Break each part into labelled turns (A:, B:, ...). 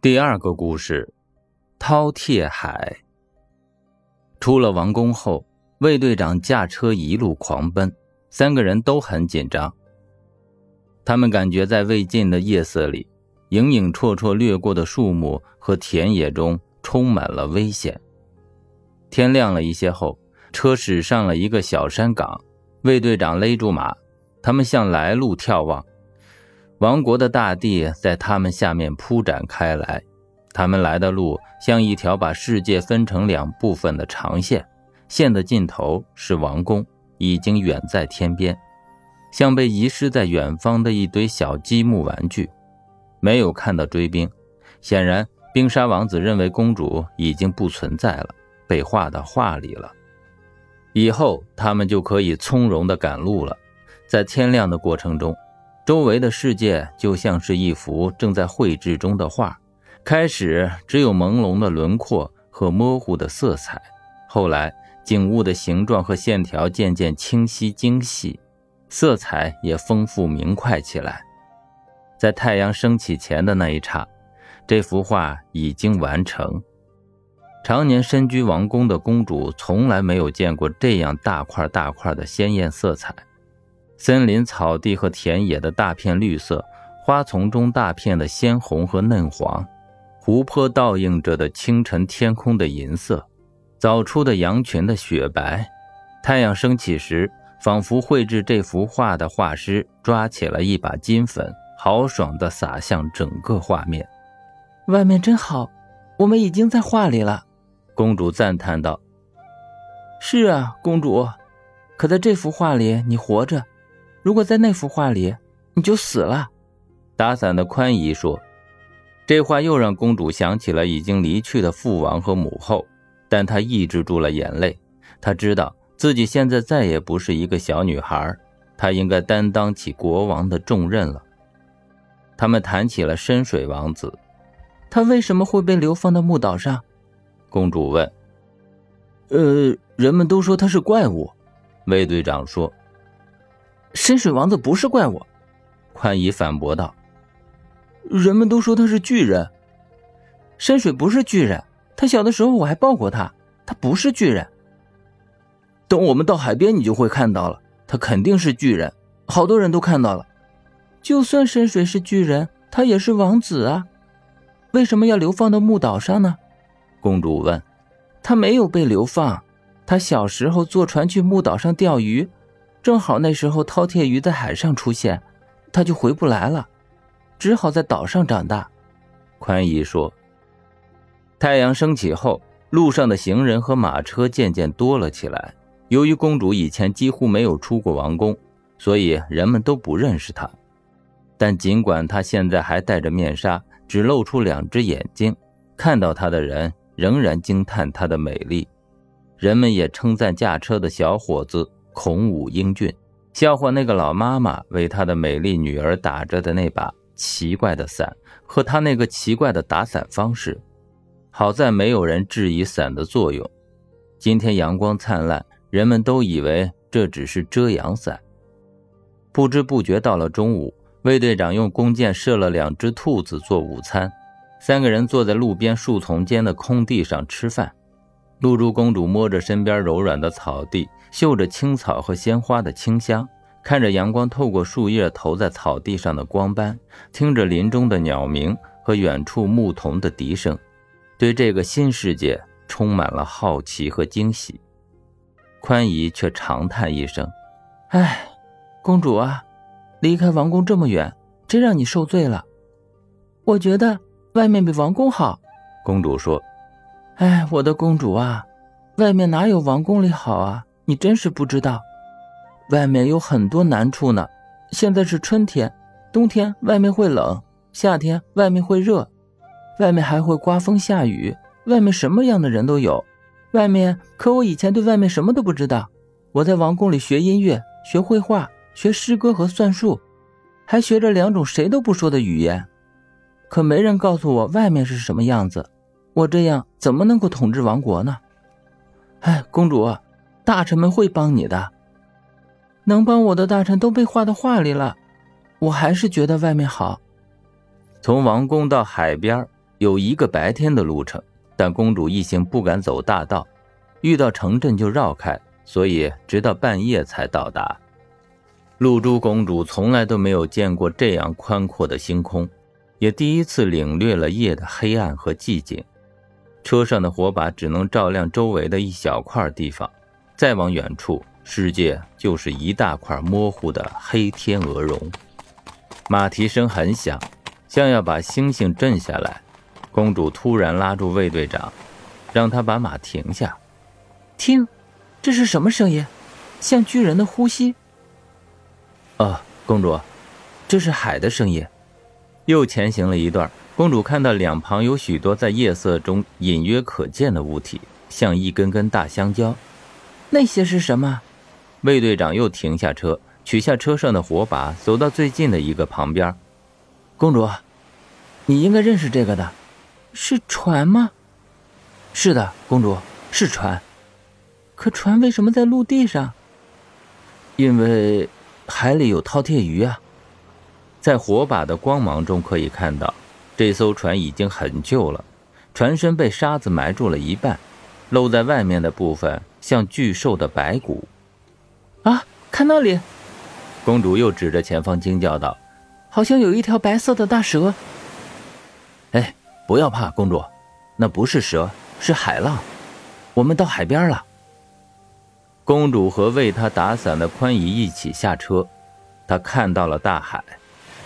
A: 第二个故事，饕餮海。出了王宫后，魏队长驾车一路狂奔，三个人都很紧张。他们感觉在未尽的夜色里，影影绰绰掠过的树木和田野中充满了危险。天亮了一些后，车驶上了一个小山岗，魏队长勒住马，他们向来路眺望。王国的大地在他们下面铺展开来，他们来的路像一条把世界分成两部分的长线，线的尽头是王宫，已经远在天边，像被遗失在远方的一堆小积木玩具。没有看到追兵，显然冰沙王子认为公主已经不存在了，被画到画里了。以后他们就可以从容地赶路了。在天亮的过程中。周围的世界就像是一幅正在绘制中的画，开始只有朦胧的轮廓和模糊的色彩，后来景物的形状和线条渐渐清晰精细，色彩也丰富明快起来。在太阳升起前的那一刹，这幅画已经完成。常年身居王宫的公主从来没有见过这样大块大块的鲜艳色彩。森林、草地和田野的大片绿色，花丛中大片的鲜红和嫩黄，湖泊倒映着的清晨天空的银色，早出的羊群的雪白，太阳升起时，仿佛绘制这幅画的画师抓起了一把金粉，豪爽地洒向整个画面。
B: 外面真好，我们已经在画里了。
A: 公主赞叹道：“
B: 是啊，公主，可在这幅画里，你活着。”如果在那幅画里，你就死了。”
A: 打伞的宽姨说。这话又让公主想起了已经离去的父王和母后，但她抑制住了眼泪。她知道自己现在再也不是一个小女孩，她应该担当起国王的重任了。他们谈起了深水王子，
B: 他为什么会被流放到木岛上？
A: 公主问。
B: 呃，人们都说他是怪物，
A: 魏队长说。
B: 深水王子不是怪物，
A: 宽姨反驳道：“
B: 人们都说他是巨人，深水不是巨人。他小的时候我还抱过他，他不是巨人。等我们到海边，你就会看到了，他肯定是巨人。好多人都看到了。就算深水是巨人，他也是王子啊，为什么要流放到木岛上呢？”
A: 公主问。
B: “他没有被流放，他小时候坐船去木岛上钓鱼。”正好那时候饕餮鱼在海上出现，他就回不来了，只好在岛上长大。
A: 宽姨说：“太阳升起后，路上的行人和马车渐渐多了起来。由于公主以前几乎没有出过王宫，所以人们都不认识她。但尽管她现在还戴着面纱，只露出两只眼睛，看到她的人仍然惊叹她的美丽。人们也称赞驾车的小伙子。”孔武英俊，笑话那个老妈妈为她的美丽女儿打着的那把奇怪的伞和她那个奇怪的打伞方式。好在没有人质疑伞的作用。今天阳光灿烂，人们都以为这只是遮阳伞。不知不觉到了中午，魏队长用弓箭射了两只兔子做午餐。三个人坐在路边树丛间的空地上吃饭。露珠公主摸着身边柔软的草地。嗅着青草和鲜花的清香，看着阳光透过树叶投在草地上的光斑，听着林中的鸟鸣和远处牧童的笛声，对这个新世界充满了好奇和惊喜。宽姨却长叹一声：“
B: 哎，公主啊，离开王宫这么远，真让你受罪了。我觉得外面比王宫好。”
A: 公主说：“
B: 哎，我的公主啊，外面哪有王宫里好啊？”你真是不知道，外面有很多难处呢。现在是春天，冬天外面会冷，夏天外面会热，外面还会刮风下雨，外面什么样的人都有。外面，可我以前对外面什么都不知道。我在王宫里学音乐、学绘画、学诗歌和算术，还学着两种谁都不说的语言。可没人告诉我外面是什么样子。我这样怎么能够统治王国呢？哎，公主。大臣们会帮你的，能帮我的大臣都被画到画里了，我还是觉得外面好。
A: 从王宫到海边，有一个白天的路程，但公主一行不敢走大道，遇到城镇就绕开，所以直到半夜才到达。露珠公主从来都没有见过这样宽阔的星空，也第一次领略了夜的黑暗和寂静。车上的火把只能照亮周围的一小块地方，再往远处，世界就是一大块模糊的黑天鹅绒。马蹄声很响，像要把星星震下来。公主突然拉住卫队长，让他把马停下。
B: 听，这是什么声音？像巨人的呼吸。
A: 哦，公主，这是海的声音。又前行了一段，公主看到两旁有许多在夜色中隐约可见的物体，像一根根大香蕉。
B: 那些是什么？
A: 卫队长又停下车，取下车上的火把，走到最近的一个旁边。
B: 公主，你应该认识这个的，是船吗？
A: 是的，公主，是船。
B: 可船为什么在陆地上？
A: 因为。海里有饕餮鱼啊，在火把的光芒中可以看到，这艘船已经很旧了，船身被沙子埋住了一半，露在外面的部分像巨兽的白骨。
B: 啊，看那里！
A: 公主又指着前方惊叫道：“
B: 好像有一条白色的大蛇。”
A: 哎，不要怕，公主，那不是蛇，是海浪。我们到海边了。公主和为她打伞的宽姨一起下车，她看到了大海。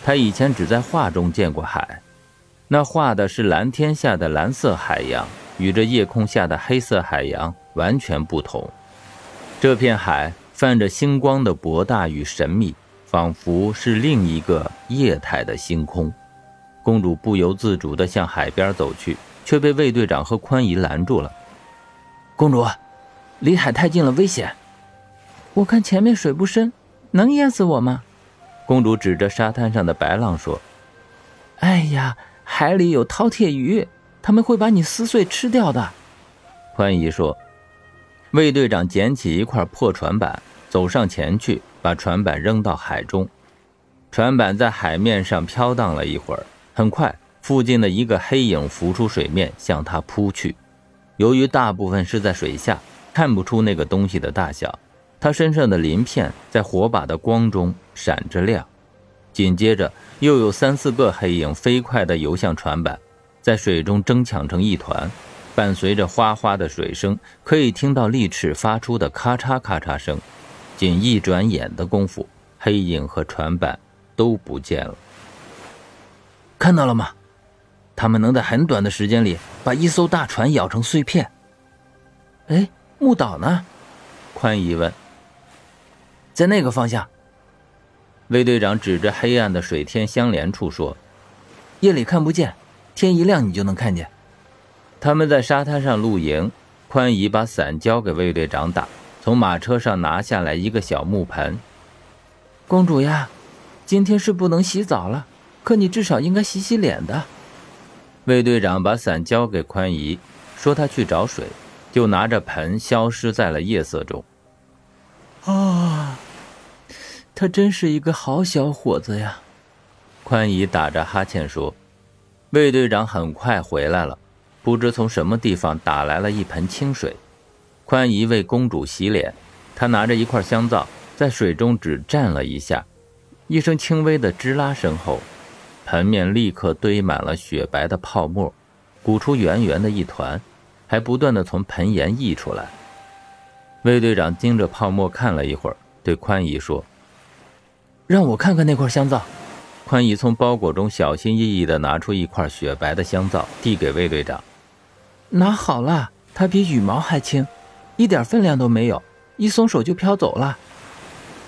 A: 她以前只在画中见过海，那画的是蓝天下的蓝色海洋，与这夜空下的黑色海洋完全不同。这片海泛着星光的博大与神秘，仿佛是另一个液态的星空。公主不由自主地向海边走去，却被卫队长和宽姨拦住了。
B: 公主。离海太近了，危险。我看前面水不深，能淹死我吗？
A: 公主指着沙滩上的白浪说：“
B: 哎呀，海里有饕餮鱼，他们会把你撕碎吃掉的。”
A: 宽姨说。卫队长捡起一块破船板，走上前去，把船板扔到海中。船板在海面上飘荡了一会儿，很快，附近的一个黑影浮出水面，向他扑去。由于大部分是在水下。看不出那个东西的大小，他身上的鳞片在火把的光中闪着亮。紧接着，又有三四个黑影飞快地游向船板，在水中争抢成一团。伴随着哗哗的水声，可以听到利齿发出的咔嚓咔嚓声。仅一转眼的功夫，黑影和船板都不见了。
B: 看到了吗？他们能在很短的时间里把一艘大船咬成碎片。哎。木岛呢？
A: 宽姨问。
B: 在那个方向。
A: 魏队长指着黑暗的水天相连处说：“
B: 夜里看不见，天一亮你就能看见。”
A: 他们在沙滩上露营。宽姨把伞交给卫队长打，从马车上拿下来一个小木盆。
B: 公主呀，今天是不能洗澡了，可你至少应该洗洗脸的。
A: 卫队长把伞交给宽姨，说他去找水。就拿着盆消失在了夜色中。
B: 啊，他真是一个好小伙子呀！
A: 宽姨打着哈欠说。魏队长很快回来了，不知从什么地方打来了一盆清水。宽姨为公主洗脸，她拿着一块香皂，在水中只蘸了一下，一声轻微的吱啦声后，盆面立刻堆满了雪白的泡沫，鼓出圆圆的一团。还不断的从盆沿溢出来。魏队长盯着泡沫看了一会儿，对宽姨说：“
B: 让我看看那块香皂。”
A: 宽姨从包裹中小心翼翼地拿出一块雪白的香皂，递给魏队长：“
B: 拿好了，它比羽毛还轻，一点分量都没有，一松手就飘走了。”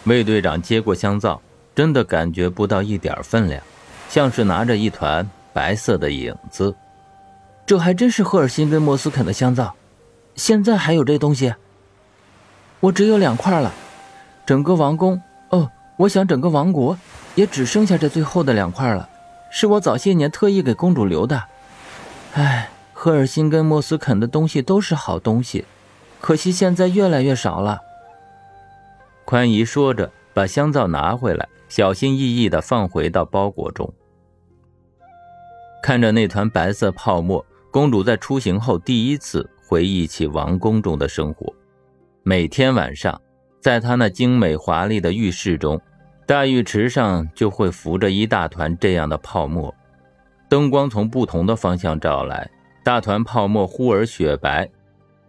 A: 魏队长接过香皂，真的感觉不到一点分量，像是拿着一团白色的影子。
B: 这还真是赫尔辛根莫斯肯的香皂，现在还有这东西。我只有两块了，整个王宫哦，我想整个王国也只剩下这最后的两块了，是我早些年特意给公主留的。唉，赫尔辛根莫斯肯的东西都是好东西，可惜现在越来越少了。
A: 宽姨说着，把香皂拿回来，小心翼翼地放回到包裹中。看着那团白色泡沫，公主在出行后第一次回忆起王宫中的生活。每天晚上，在她那精美华丽的浴室中，大浴池上就会浮着一大团这样的泡沫。灯光从不同的方向照来，大团泡沫忽而雪白，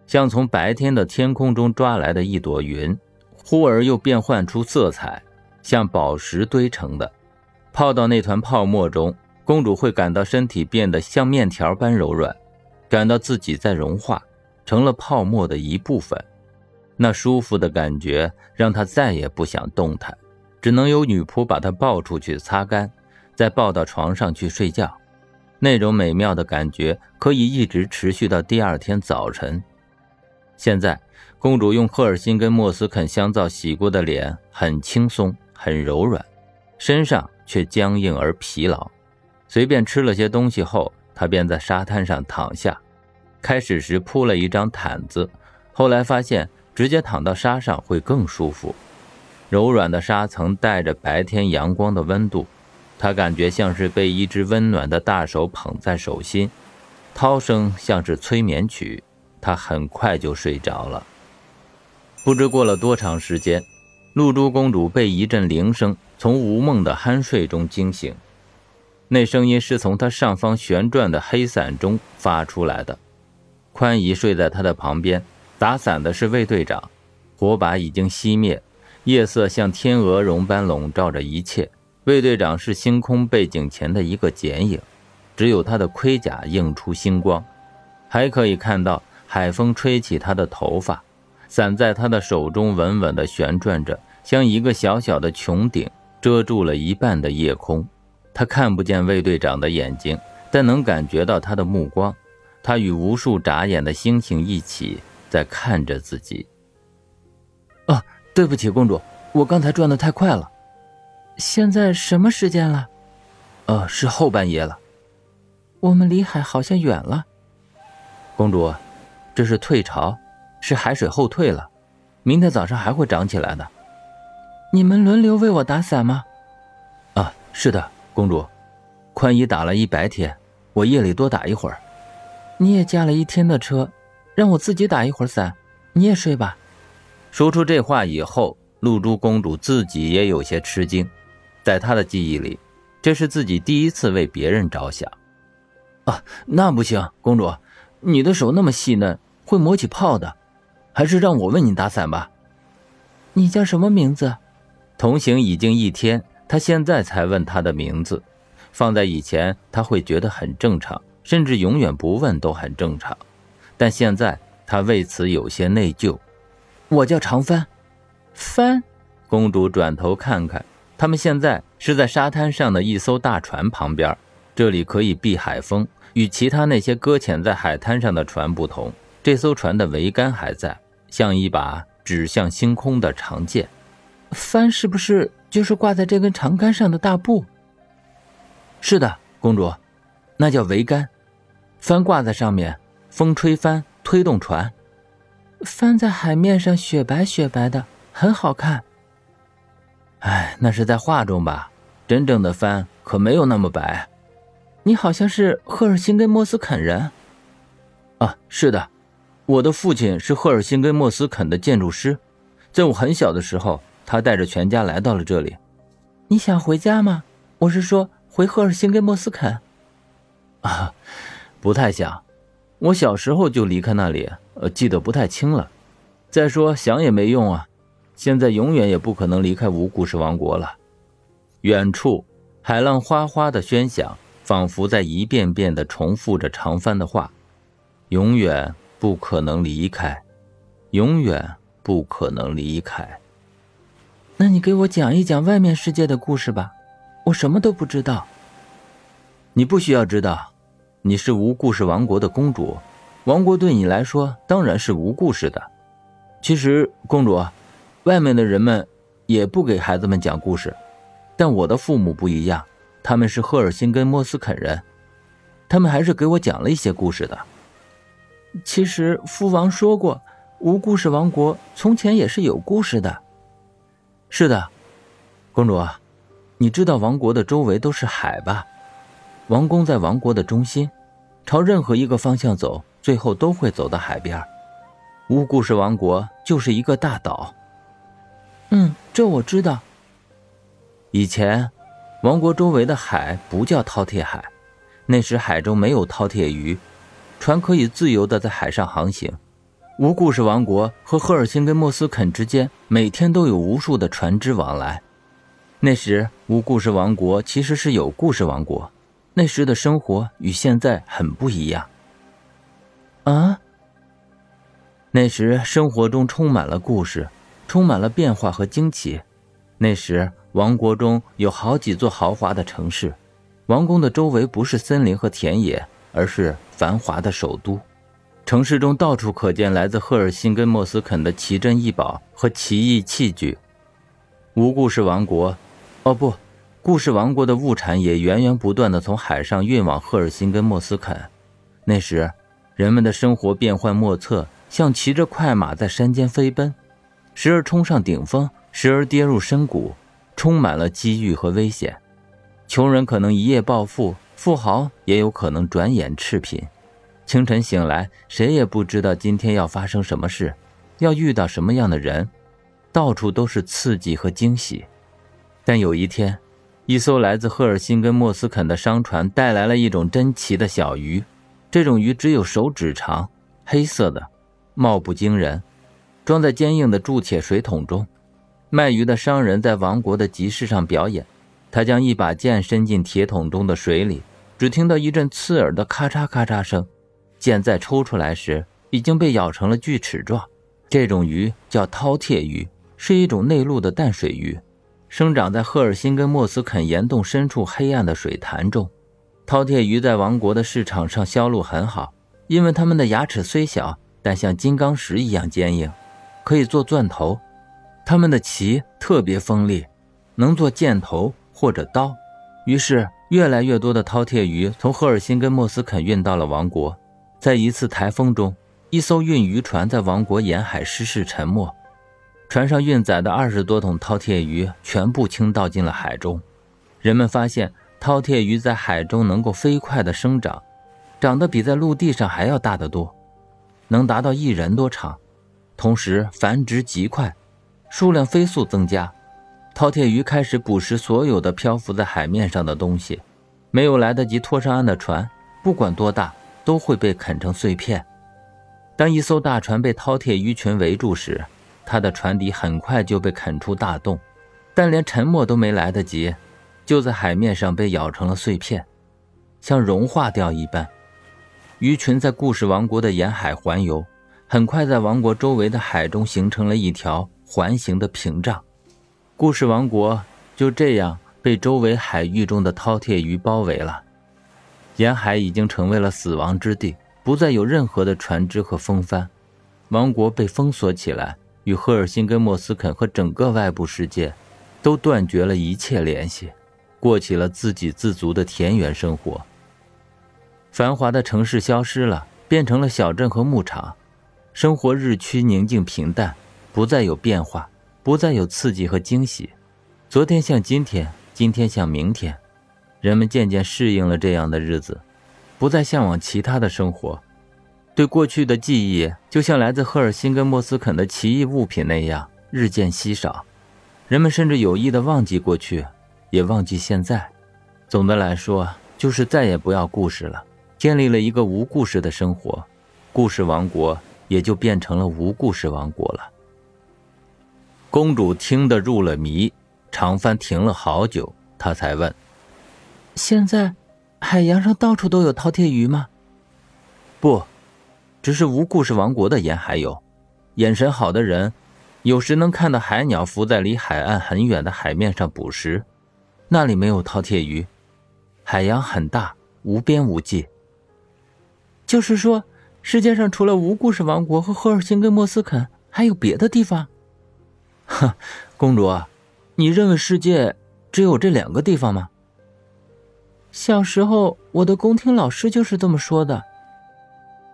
A: 像从白天的天空中抓来的一朵云；忽而又变换出色彩，像宝石堆成的。泡到那团泡沫中，公主会感到身体变得像面条般柔软，感到自己在融化，成了泡沫的一部分。那舒服的感觉让她再也不想动弹，只能由女仆把她抱出去擦干，再抱到床上去睡觉。那种美妙的感觉可以一直持续到第二天早晨。现在，公主用赫尔辛跟莫斯肯香皂洗过的脸很轻松，很柔软，身上。却僵硬而疲劳。随便吃了些东西后，她便在沙滩上躺下。开始时铺了一张毯子，后来发现直接躺到沙上会更舒服。柔软的沙层带着白天阳光的温度，他感觉像是被一只温暖的大手捧在手心。涛声像是催眠曲，他很快就睡着了。不知过了多长时间。露珠公主被一阵铃声从无梦的酣睡中惊醒，那声音是从她上方旋转的黑伞中发出来的。宽姨睡在她的旁边，打伞的是卫队长。火把已经熄灭，夜色像天鹅绒般笼罩着一切。卫队长是星空背景前的一个剪影，只有他的盔甲映出星光，还可以看到海风吹起他的头发。伞在他的手中稳稳地旋转着，像一个小小的穹顶，遮住了一半的夜空。他看不见卫队长的眼睛，但能感觉到他的目光。他与无数眨眼的星星一起在看着自己。
B: 啊，对不起，公主，我刚才转的太快了。现在什么时间了？
A: 呃，是后半夜了。
B: 我们离海好像远了。
A: 公主，这是退潮。是海水后退了，明天早上还会涨起来的。
B: 你们轮流为我打伞吗？
A: 啊，是的，公主。宽姨打了一白天，我夜里多打一会儿。
B: 你也驾了一天的车，让我自己打一会儿伞。你也睡吧。
A: 说出这话以后，露珠公主自己也有些吃惊。在她的记忆里，这是自己第一次为别人着想。
B: 啊，那不行，公主，你的手那么细嫩，会磨起泡的。还是让我为你打伞吧。你叫什么名字？
A: 同行已经一天，他现在才问他的名字。放在以前，他会觉得很正常，甚至永远不问都很正常。但现在，他为此有些内疚。
B: 我叫长帆。帆。
A: 公主转头看看，他们现在是在沙滩上的一艘大船旁边，这里可以避海风。与其他那些搁浅在海滩上的船不同，这艘船的桅杆还在。像一把指向星空的长剑，
B: 帆是不是就是挂在这根长杆上的大布？
A: 是的，公主，那叫桅杆，帆挂在上面，风吹帆推动船。
B: 帆在海面上雪白雪白的，很好看。
A: 哎，那是在画中吧？真正的帆可没有那么白。
B: 你好像是赫尔辛根莫斯肯人。
A: 啊，是的。我的父亲是赫尔辛根莫斯肯的建筑师，在我很小的时候，他带着全家来到了这里。
B: 你想回家吗？我是说回赫尔辛根莫斯肯。
A: 啊，不太想。我小时候就离开那里，呃，记得不太清了。再说想也没用啊，现在永远也不可能离开无故事王国了。远处海浪哗哗的喧响，仿佛在一遍遍的重复着长帆的话，永远。不可能离开，永远不可能离开。
B: 那你给我讲一讲外面世界的故事吧，我什么都不知道。
A: 你不需要知道，你是无故事王国的公主，王国对你来说当然是无故事的。其实，公主，外面的人们也不给孩子们讲故事，但我的父母不一样，他们是赫尔辛根莫斯肯人，他们还是给我讲了一些故事的。
B: 其实父王说过，无故事王国从前也是有故事的。
A: 是的，公主，你知道王国的周围都是海吧？
B: 王宫在王国的中心，朝任何一个方向走，最后都会走到海边。无故事王国就是一个大岛。
C: 嗯，这我知道。
B: 以前，王国周围的海不叫饕餮海，那时海中没有饕餮鱼，船可以自由的在海上航行。无故事王国和赫尔辛跟莫斯肯之间每天都有无数的船只往来。那时，无故事王国其实是有故事王国。那时的生活与现在很不一样。
C: 啊，
B: 那时生活中充满了故事，充满了变化和惊奇。那时王国中有好几座豪华的城市，王宫的周围不是森林和田野，而是繁华的首都。城市中到处可见来自赫尔辛根、莫斯肯的奇珍异宝和奇异器具。无故事王国，哦不，故事王国的物产也源源不断的从海上运往赫尔辛根、莫斯肯。那时，人们的生活变幻莫测，像骑着快马在山间飞奔，时而冲上顶峰，时而跌入深谷，充满了机遇和危险。穷人可能一夜暴富，富豪也有可能转眼赤贫。清晨醒来，谁也不知道今天要发生什么事，要遇到什么样的人，到处都是刺激和惊喜。但有一天，一艘来自赫尔辛根莫斯肯的商船带来了一种珍奇的小鱼，这种鱼只有手指长，黑色的，貌不惊人，装在坚硬的铸铁水桶中。卖鱼的商人在王国的集市上表演，他将一把剑伸进铁桶中的水里，只听到一阵刺耳的咔嚓咔嚓声。剑在抽出来时，已经被咬成了锯齿状。这种鱼叫饕餮鱼，是一种内陆的淡水鱼，生长在赫尔辛根莫斯肯岩洞深处黑暗的水潭中。饕餮鱼在王国的市场上销路很好，因为它们的牙齿虽小，但像金刚石一样坚硬，可以做钻头。它们的鳍特别锋利，能做箭头或者刀。于是，越来越多的饕餮鱼从赫尔辛根莫斯肯运到了王国。在一次台风中，一艘运鱼船在王国沿海失事沉没，船上运载的二十多桶饕餮鱼全部倾倒进了海中。人们发现，饕餮鱼在海中能够飞快地生长，长得比在陆地上还要大得多，能达到一人多长，同时繁殖极快，数量飞速增加。饕餮鱼开始捕食所有的漂浮在海面上的东西，没有来得及拖上岸的船，不管多大。都会被啃成碎片。当一艘大船被饕餮鱼群围住时，它的船底很快就被啃出大洞，但连沉没都没来得及，就在海面上被咬成了碎片，像融化掉一般。鱼群在故事王国的沿海环游，很快在王国周围的海中形成了一条环形的屏障。故事王国就这样被周围海域中的饕餮鱼包围了。沿海已经成为了死亡之地，不再有任何的船只和风帆，王国被封锁起来，与赫尔辛根、莫斯肯和整个外部世界都断绝了一切联系，过起了自给自足的田园生活。繁华的城市消失了，变成了小镇和牧场，生活日趋宁静平淡，不再有变化，不再有刺激和惊喜。昨天像今天，今天像明天。人们渐渐适应了这样的日子，不再向往其他的生活。对过去的记忆，就像来自赫尔辛根、莫斯肯的奇异物品那样，日渐稀少。人们甚至有意的忘记过去，也忘记现在。总的来说，就是再也不要故事了，建立了一个无故事的生活，故事王国也就变成了无故事王国了。公主听得入了迷，长帆停了好久，她才问。
C: 现在，海洋上到处都有饕餮鱼吗？
B: 不，只是无故事王国的沿海有。眼神好的人，有时能看到海鸟浮在离海岸很远的海面上捕食，那里没有饕餮鱼。海洋很大，无边无际。
C: 就是说，世界上除了无故事王国和赫尔辛根、莫斯肯，还有别的地方？
B: 哼，公主，你认为世界只有这两个地方吗？
C: 小时候，我的宫廷老师就是这么说的。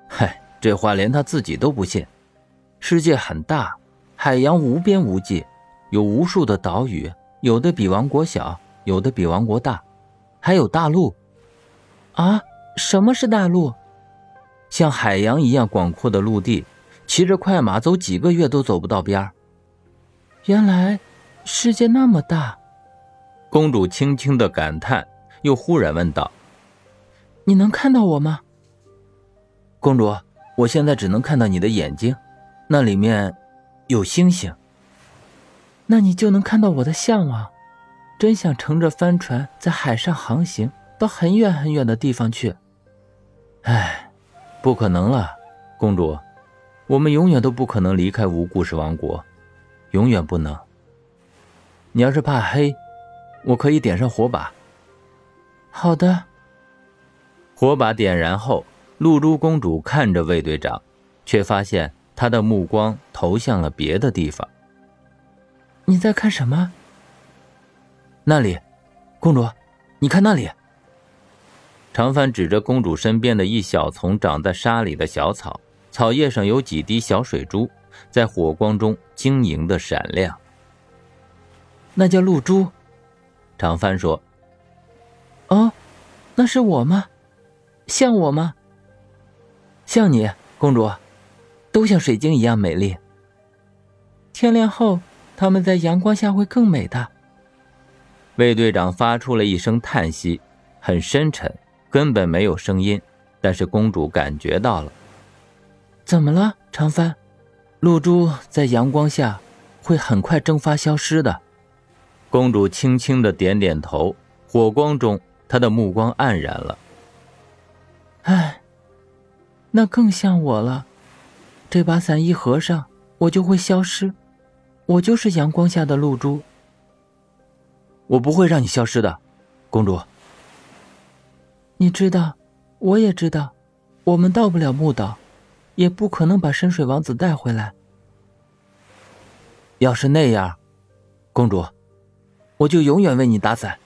B: 嗨，这话连他自己都不信。世界很大，海洋无边无际，有无数的岛屿，有的比王国小，有的比王国大，还有大陆。啊，什么是大陆？
C: 像海洋一样广阔的陆地，骑着快马走几个月都走不到边儿。
B: 原来，世界那么大。
A: 公主轻轻的感叹，又忽然问道：“
B: 你能看到我吗？”
C: 公主，我现在只能看到你的眼睛，那里面有星星。
B: 那你就能看到我的向往，真想乘着帆船在海上航行到很远很远的地方去。
C: 唉，不可能了，公主，我们永远都不可能离开无故事王国，永远不能。你要是怕黑，我可以点上火把。
B: 好的。
A: 火把点燃后，露珠公主看着卫队长，却发现他的目光投向了别的地方。
B: 你在看什么？
C: 那里，公主，你看那里。
A: 长帆指着公主身边的一小丛长在沙里的小草，草叶上有几滴小水珠，在火光中晶莹的闪亮。
C: 那叫露珠。
A: 长帆说：“
B: 哦，那是我吗？像我吗？
C: 像你，公主，都像水晶一样美丽。
B: 天亮后。”他们在阳光下会更美的。
A: 卫队长发出了一声叹息，很深沉，根本没有声音，但是公主感觉到了。
B: 怎么了，长帆？
C: 露珠在阳光下会很快蒸发消失的。
A: 公主轻轻的点点头，火光中，她的目光黯然了。
B: 唉，那更像我了。这把伞一合上，我就会消失。我就是阳光下的露珠。
C: 我不会让你消失的，公主。
B: 你知道，我也知道，我们到不了木岛，也不可能把深水王子带回来。
C: 要是那样，公主，我就永远为你打伞。